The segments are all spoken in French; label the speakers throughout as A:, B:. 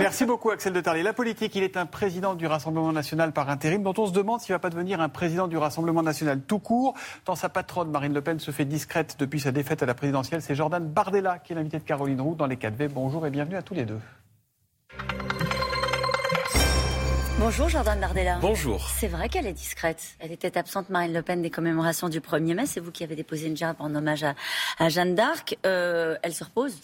A: Merci beaucoup Axel de Tarlé. La politique, il est un président du Rassemblement national par intérim dont on se demande s'il ne va pas devenir un président du Rassemblement national tout court. Tant sa patronne Marine Le Pen se fait discrète depuis sa défaite à la présidentielle, c'est Jordan Bardella qui est l'invité de Caroline Roux dans les 4V. Bonjour et bienvenue à tous les deux.
B: Bonjour Jordan Bardella.
C: Bonjour.
B: C'est vrai qu'elle est discrète. Elle était absente, Marine Le Pen, des commémorations du 1er mai. C'est vous qui avez déposé une gerbe en hommage à, Jeanne d'Arc. Euh, elle se repose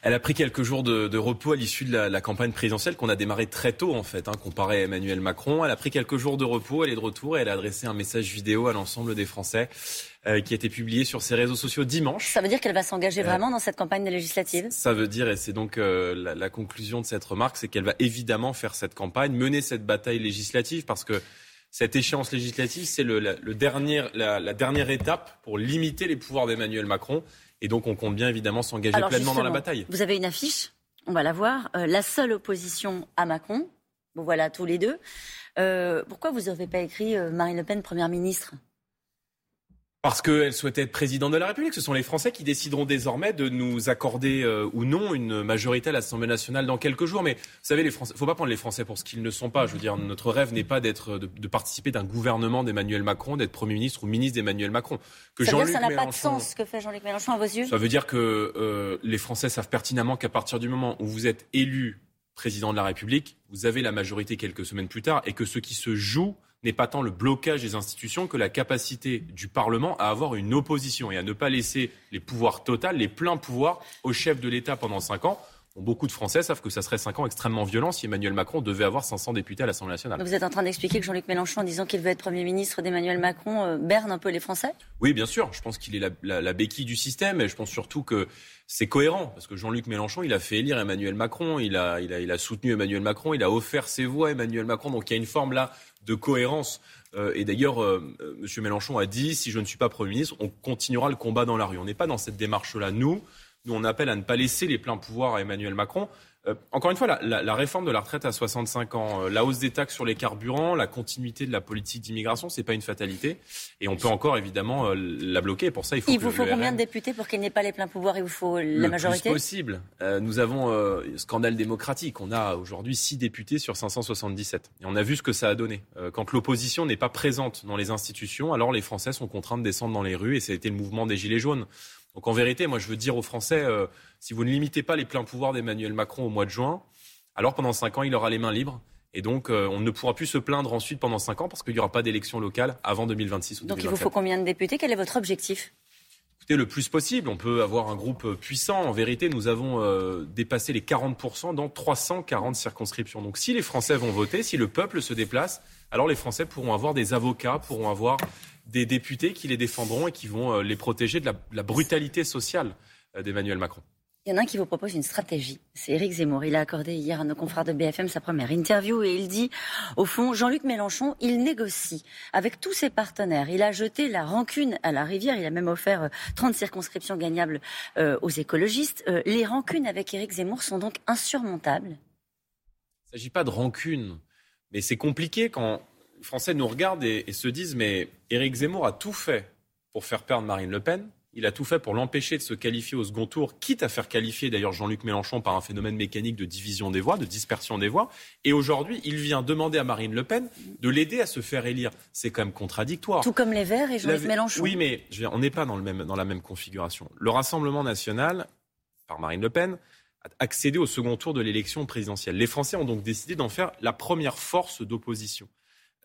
C: Elle a pris quelques jours de, repos à l'issue de la, campagne présidentielle qu'on a démarré très tôt en fait, hein, comparé à Emmanuel Macron. Elle a pris quelques jours de repos, elle est de retour et elle a adressé un message vidéo à l'ensemble des Français. Euh, qui a été publié sur ses réseaux sociaux dimanche.
B: Ça veut dire qu'elle va s'engager euh, vraiment dans cette campagne des législatives?
C: Ça veut dire, et c'est donc euh, la, la, conclusion de cette remarque, c'est qu'elle va évidemment faire cette campagne, mener cette bataille législative, parce que cette échéance législative, c'est le, le dernier, la, la, dernière étape pour limiter les pouvoirs d'Emmanuel Macron. Et donc, on compte bien évidemment s'engager pleinement dans la bataille.
B: Vous avez une affiche, on va la voir. la seule opposition à Macron, vous voilà tous les deux. pourquoi vous n'avez pas écrit Marine Le Pen, Première ministre?
C: Parce qu'elle souhaitait être présidente de la République. Ce sont les Français qui décideront désormais de nous accorder euh, ou non une majorité à l'Assemblée nationale dans quelques jours. Mais vous savez, les Français, faut pas prendre les Français pour ce qu'ils ne sont pas. Je veux dire, notre rêve n'est pas d'être, de, participer d'un gouvernement d'Emmanuel Macron, d'être Premier ministre ou ministre d'Emmanuel Macron.
B: Que ça, Jean-Luc ça n'a pas de sens ce que fait Jean-Luc Mélenchon à vos yeux?
C: Ça veut dire que euh, les Français savent pertinemment qu'à partir du moment où vous êtes élu président de la République, vous avez la majorité quelques semaines plus tard et que ce qui se joue n'est pas tant le blocage des institutions que la capacité du Parlement à avoir une opposition et à ne pas laisser les pouvoirs totaux, les pleins pouvoirs au chef de l'État pendant cinq ans. Beaucoup de Français savent que ça serait cinq ans extrêmement violents si Emmanuel Macron devait avoir 500 députés à l'Assemblée nationale.
B: Vous êtes en train d'expliquer que Jean-Luc Mélenchon, en disant qu'il veut être Premier ministre d'Emmanuel Macron, euh, berne un peu les Français?
C: Oui, bien sûr. Je pense qu'il est la, béquille du système et je pense surtout que c'est cohérent parce que Jean-Luc Mélenchon, il a fait élire Emmanuel Macron, il a, il, a, il a soutenu Emmanuel Macron, il a offert ses voix à Emmanuel Macron. Donc il y a une forme là de cohérence. Euh, et d'ailleurs, euh, euh, M. Mélenchon a dit, si je ne suis pas Premier ministre, on continuera le combat dans la rue. On n'est pas dans cette démarche-là. Nous, nous, on appelle à ne pas laisser les pleins pouvoirs à Emmanuel Macron. Euh, encore une fois, la, réforme de la retraite à 65 ans, euh, la hausse des taxes sur les carburants, la continuité de la politique d'immigration, c'est pas une fatalité. Et on peut encore évidemment euh, la bloquer. Pour ça, il faut.
B: Il vous faut combien de députés pour qu'il n'ait pas les pleins pouvoirs Il vous faut la majorité.
C: Le plus possible. nous avons un scandale démocratique. On a aujourd'hui 6 députés sur 577. Et on a vu ce que ça a donné. quand l'opposition n'est pas présente dans les institutions, alors les Français sont contraints de descendre dans les rues. Et ça a été le mouvement des Gilets jaunes. Donc en vérité, moi je veux dire aux Français, euh, si vous ne limitez pas les pleins pouvoirs d'Emmanuel Macron au mois de juin, alors pendant cinq ans, il aura les mains libres. Et donc, euh, on ne pourra plus se plaindre ensuite pendant cinq ans parce qu'il n'y aura pas d'élection locale avant 2026 ou
B: Donc, il vous faut combien de députés? Quel est votre objectif?
C: Écoutez, le plus possible. On peut avoir un groupe puissant. En vérité, nous avons euh, dépassé les 40% dans 340 circonscriptions. Donc, si les Français vont voter, si le peuple se déplace, alors les Français pourront avoir des avocats, pourront avoir des députés qui les défendront et qui vont euh, les protéger de la, brutalité sociale euh, d'Emmanuel Macron.
B: Il y en a un qui vous propose une stratégie. C'est Éric Zemmour. Il a accordé hier à nos confrères de BFM sa première interview et il dit, au fond, Jean-Luc Mélenchon, il négocie avec tous ses partenaires. Il a jeté la rancune à la rivière. Il a même offert 30 euh, circonscriptions gagnables aux écologistes. les rancunes avec Éric Zemmour sont donc insurmontables.
C: Il ne s'agit pas de rancune. Mais c'est compliqué quand les Français nous regardent et, se disent mais Éric Zemmour a tout fait pour faire perdre Marine Le Pen. Il a tout fait pour l'empêcher de se qualifier au second tour, quitte à faire qualifier d'ailleurs Jean-Luc Mélenchon par un phénomène mécanique de division des voix, de dispersion des voix. Et aujourd'hui, il vient demander à Marine Le Pen de l'aider à se faire élire. C'est quand même contradictoire.
B: Tout comme les Verts et Jean-Luc Mélenchon.
C: Oui, mais on n'est pas dans, le même, dans la même configuration. Le Rassemblement national, par Marine Le Pen, a accédé au second tour de l'élection présidentielle. Les Français ont donc décidé d'en faire la première force d'opposition.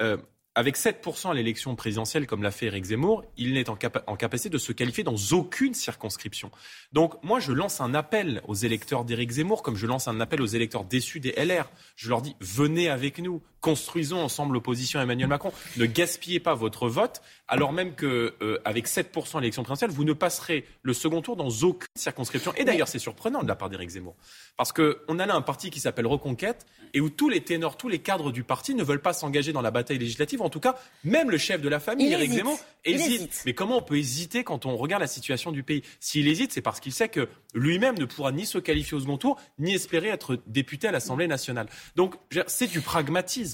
C: Euh, avec 7% à l'élection présidentielle, comme l'a fait Éric Zemmour, il n'est en, capacité de se qualifier dans aucune circonscription. Donc moi, je lance un appel aux électeurs d'Éric Zemmour, comme je lance un appel aux électeurs déçus des LR. Je leur dis, venez avec nous, construisons ensemble l'opposition à Emmanuel Macron. Ne gaspillez pas votre vote, alors même que euh, avec 7% à l'élection présidentielle, vous ne passerez le second tour dans aucune circonscription. Et d'ailleurs, c'est surprenant de la part d'Éric Zemmour, parce qu'on a là un parti qui s'appelle Reconquête et où tous les ténors, tous les cadres du parti ne veulent pas s'engager dans la bataille législative. En tout cas, même le chef de la famille, Éric Zemmour, hésite. Mais comment on peut hésiter quand on regarde la situation du pays? S'il hésite, c'est parce qu'il sait que lui-même ne pourra ni se qualifier au second tour, ni espérer être député à l'Assemblée nationale. Donc, c'est du pragmatisme.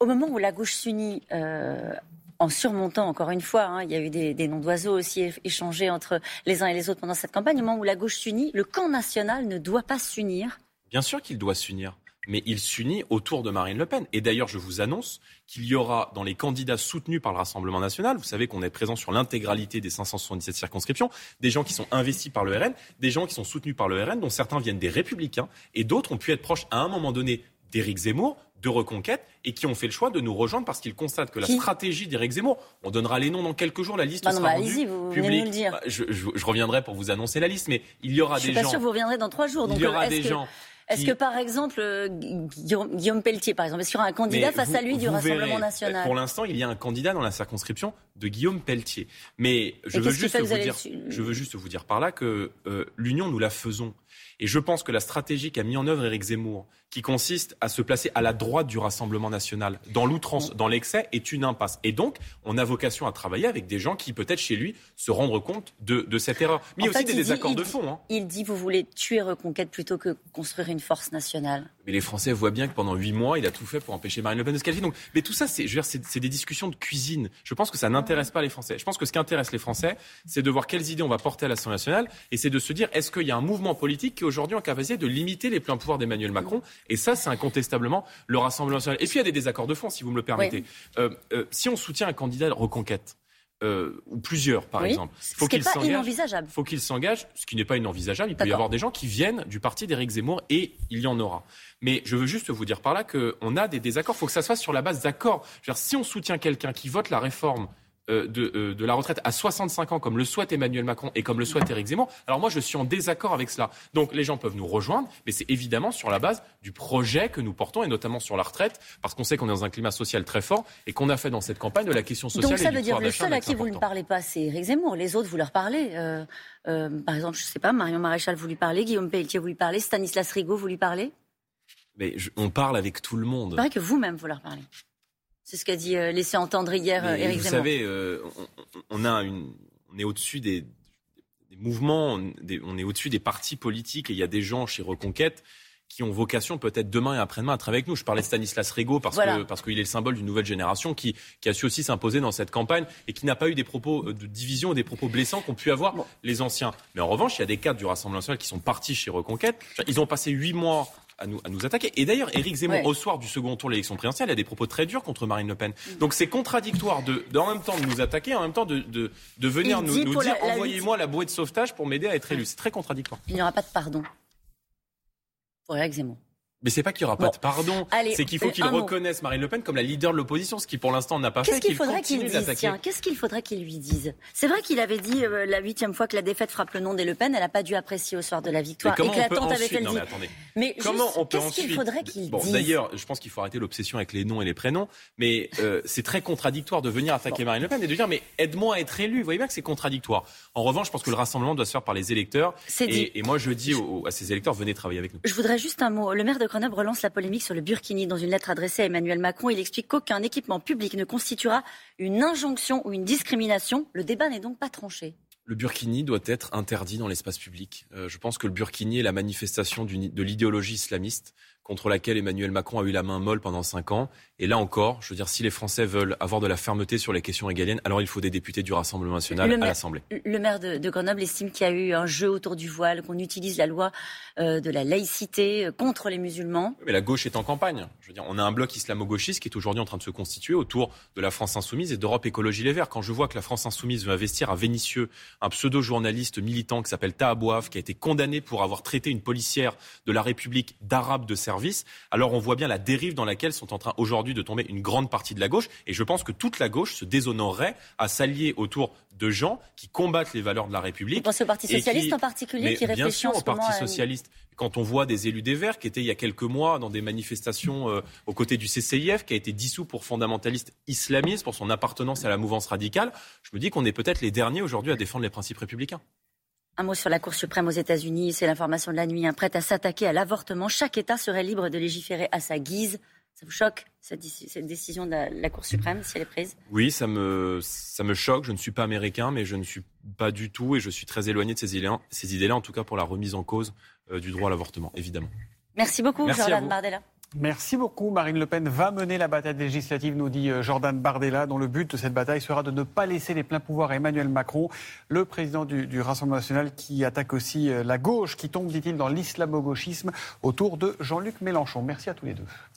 B: Au moment où la gauche s'unit euh, en surmontant, encore une fois, hein, il y a eu des, noms d'oiseaux aussi échangés entre les uns et les autres pendant cette campagne, au moment où la gauche s'unit, le camp national ne doit pas s'unir
C: Bien sûr qu'il doit s'unir. mais il s'unit autour de Marine Le Pen. Et d'ailleurs, je vous annonce qu'il y aura dans les candidats soutenus par le Rassemblement national, vous savez qu'on est présent sur l'intégralité des 577 circonscriptions, des gens qui sont investis par le RN, des gens qui sont soutenus par le RN, dont certains viennent des Républicains, et d'autres ont pu être proches à un moment donné d'Éric Zemmour, de Reconquête, et qui ont fait le choix de nous rejoindre parce qu'ils constatent que la stratégie d'Éric Zemmour, on donnera les noms dans quelques jours, la liste bah sera bah, rendue
B: vous publique. le dire. Bah,
C: je, reviendrai pour vous annoncer la liste, mais il y aura
B: je
C: des
B: gens...
C: Je
B: suis pas sûr que vous reviendrez dans trois jours.
C: il y aura des gens
B: est-ce que par exemple, euh, Guillaume, Pelletier, par exemple, est-ce qu'il y aura un candidat face à lui du Rassemblement national
C: Pour l'instant, il y a un candidat dans la circonscription de Guillaume Pelletier. Mais je, veux juste, vous dire, je veux juste vous dire par là que euh, l'union, nous la faisons. Et je pense que la stratégie qu'a mis en œuvre Éric Zemmour, qui consiste à se placer à la droite du Rassemblement national, dans l'outrance, dans l'excès, est une impasse. Et donc, on a vocation à travailler avec des gens qui, peut-être chez lui, se rendre compte de, cette erreur. Mais aussi des désaccords de fond. Hein.
B: Il dit, vous voulez tuer Reconquête plutôt que construire une force nationale.
C: Mais les Français voient bien que pendant huit mois, il a tout fait pour empêcher Marine Le Pen de se qualifier. Donc, mais tout ça, c'est, c'est des discussions de cuisine. Je pense que ça n'intéresse pas les Français. Je pense que ce qui intéresse les Français, c'est de voir quelles idées on va porter à l'Assemblée nationale et c'est de se dire, est-ce qu'il y a un mouvement politique qui est aujourd'hui en capacité de limiter les pleins pouvoirs d'Emmanuel Macron? Et ça, c'est incontestablement le Rassemblement national. Et puis, il y a des désaccords de fond, si vous me le permettez. Euh, euh, si on soutient un candidat de reconquête, euh, ou plusieurs, par exemple.
B: Faut qu'il s'engage.
C: Faut qu'il s'engage, ce qui n'est pas inenvisageable. Il peut y avoir des gens qui viennent du parti d'Éric Zemmour et il y en aura. Mais je veux juste vous dire par là qu'on a des désaccords. Il faut que ça se fasse sur la base d'accords. Si on soutient quelqu'un qui vote la réforme de, euh, de, la retraite à 65 ans, comme le souhaite Emmanuel Macron et comme le souhaite Éric Zemmour, alors moi je suis en désaccord avec cela. Donc les gens peuvent nous rejoindre, mais c'est évidemment sur la base du projet que nous portons, et notamment sur la retraite, parce qu'on sait qu'on est dans un climat social très fort et qu'on a fait dans cette campagne de la question sociale.
B: Donc ça
C: veut
B: dire le seul à qui vous ne parlez pas, c'est Éric Zemmour. Les autres, vous leur parlez. Euh, par exemple, je ne sais pas, Marion Maréchal, vous lui parlez, Guillaume Pelletier, vous lui parlez, Stanislas Rigaud, vous lui parlez?
C: Mais on parle avec tout le monde.
B: C'est vrai que vous-même, vous leur parlez. C'est ce qu'a dit euh, laissé entendre hier euh, Éric
C: Zemmour. Vous savez, euh, on, a une, on est au-dessus des, mouvements, on est au-dessus des partis politiques et il y a des gens chez Reconquête qui ont vocation peut-être demain et après-demain à être avec nous. Je parlais de Stanislas Rigaud parce que parce qu'il est le symbole d'une nouvelle génération qui, qui a su aussi s'imposer dans cette campagne et qui n'a pas eu des propos de division et des propos blessants qu'ont pu avoir les anciens. Mais en revanche, il y a des cadres du Rassemblement national qui sont partis chez Reconquête. Ils ont passé huit mois à nous, à nous attaquer. Et d'ailleurs, Éric Zemmour, au soir du second tour de l'élection présidentielle, a des propos très durs contre Marine Le Pen. Mm. Donc c'est contradictoire de, en même temps de nous attaquer, en même temps de, de, de venir nous, nous dire envoyez-moi la bouée de sauvetage pour m'aider à être élu. C'est très contradictoire.
B: Il n'y aura pas de pardon pour Éric Zemmour.
C: Mais c'est pas qu'il n'y aura pas de pardon, c'est qu'il faut qu'il reconnaisse Marine Le Pen comme la leader de l'opposition, ce qui pour l'instant n'a pas fait.
B: Qu'est-ce qu'il faudrait qu'il dise Qu'est-ce qu'il faudrait qu'il lui dise? C'est vrai qu'il avait dit euh, la huitième fois que la défaite frappe le nom des Le Pen, elle n'a pas dû apprécier au soir de la victoire.
C: Mais
B: Éclatante
C: avait
B: fait
C: le
B: dit.
C: Mais, comment on peut
B: Qu'est-ce qu'il faudrait qu'il
C: bon,
B: dise?
C: D'ailleurs, je pense qu'il faut arrêter l'obsession avec les noms et les prénoms, mais euh, c'est très contradictoire de venir attaquer Marine Le Pen et de dire mais aide-moi à être élu. Vous voyez bien que c'est contradictoire. En revanche, je pense que le rassemblement doit se faire par les électeurs. Et, et, moi, je dis à ces électeurs venez travailler avec nous.
B: Je voudrais juste un mot. Le maire de Grenoble relance la polémique sur le Burkini. Dans une lettre adressée à Emmanuel Macron, il explique qu'aucun équipement public ne constituera une injonction ou une discrimination. Le débat n'est donc pas tranché.
C: Le burkini doit être interdit dans l'espace public. Euh, je pense que le burkini est la manifestation de l'idéologie islamiste contre laquelle Emmanuel Macron a eu la main molle pendant cinq ans. Et là encore, je veux dire, si les Français veulent avoir de la fermeté sur les questions régaliennes, alors il faut des députés du Rassemblement national à l'Assemblée.
B: Le maire de, Grenoble estime qu'il y a eu un jeu autour du voile, qu'on utilise la loi euh, de la laïcité euh, contre les musulmans.
C: Mais la gauche est en campagne. Je veux dire, on a un bloc islamo-gauchiste qui est aujourd'hui en train de se constituer autour de la France insoumise et d'Europe Écologie Les Verts. Quand je vois que la France insoumise veut investir à Vénissieux un pseudo-journaliste militant qui s'appelle Tahabouaf, qui a été condamné pour avoir traité une policière de la République d'arabe de service, alors on voit bien la dérive dans laquelle sont en train aujourd'hui de tomber une grande partie de la gauche. Et je pense que toute la gauche se déshonorerait à s'allier autour de gens qui combattent les valeurs de la République. Vous
B: pensez au Parti socialiste en particulier qui réfléchit
C: bien sûr,
B: au
C: Parti socialiste. Quand on voit des élus des Verts qui étaient il y a quelques mois dans des manifestations euh, aux côtés du CCIF, qui a été dissous pour fondamentaliste islamiste, pour son appartenance à la mouvance radicale, je me dis qu'on est peut-être les derniers aujourd'hui à défendre les principes républicains.
B: Un mot sur la Cour suprême aux États-Unis, c'est l'information de la nuit, prête à s'attaquer à l'avortement. Chaque État serait libre de légiférer à sa guise. Ça vous choque, cette, décision de la, Cour suprême, si elle est prise?
C: Oui, ça me, ça me choque. Je ne suis pas américain, mais je ne suis pas du tout, et je suis très éloigné de ces idées-là, ces idées en tout cas pour la remise en cause euh, du droit à l'avortement, évidemment.
B: Merci beaucoup, Jordan Bardella.
A: Merci beaucoup. Marine Le Pen va mener la bataille législative, nous dit euh, Jordan Bardella, dont le but de cette bataille sera de ne pas laisser les pleins pouvoirs à Emmanuel Macron, le président du, Rassemblement national qui attaque aussi euh, la gauche, qui tombe, dit-il, dans l'islamo-gauchisme autour de Jean-Luc Mélenchon. Merci à tous les deux.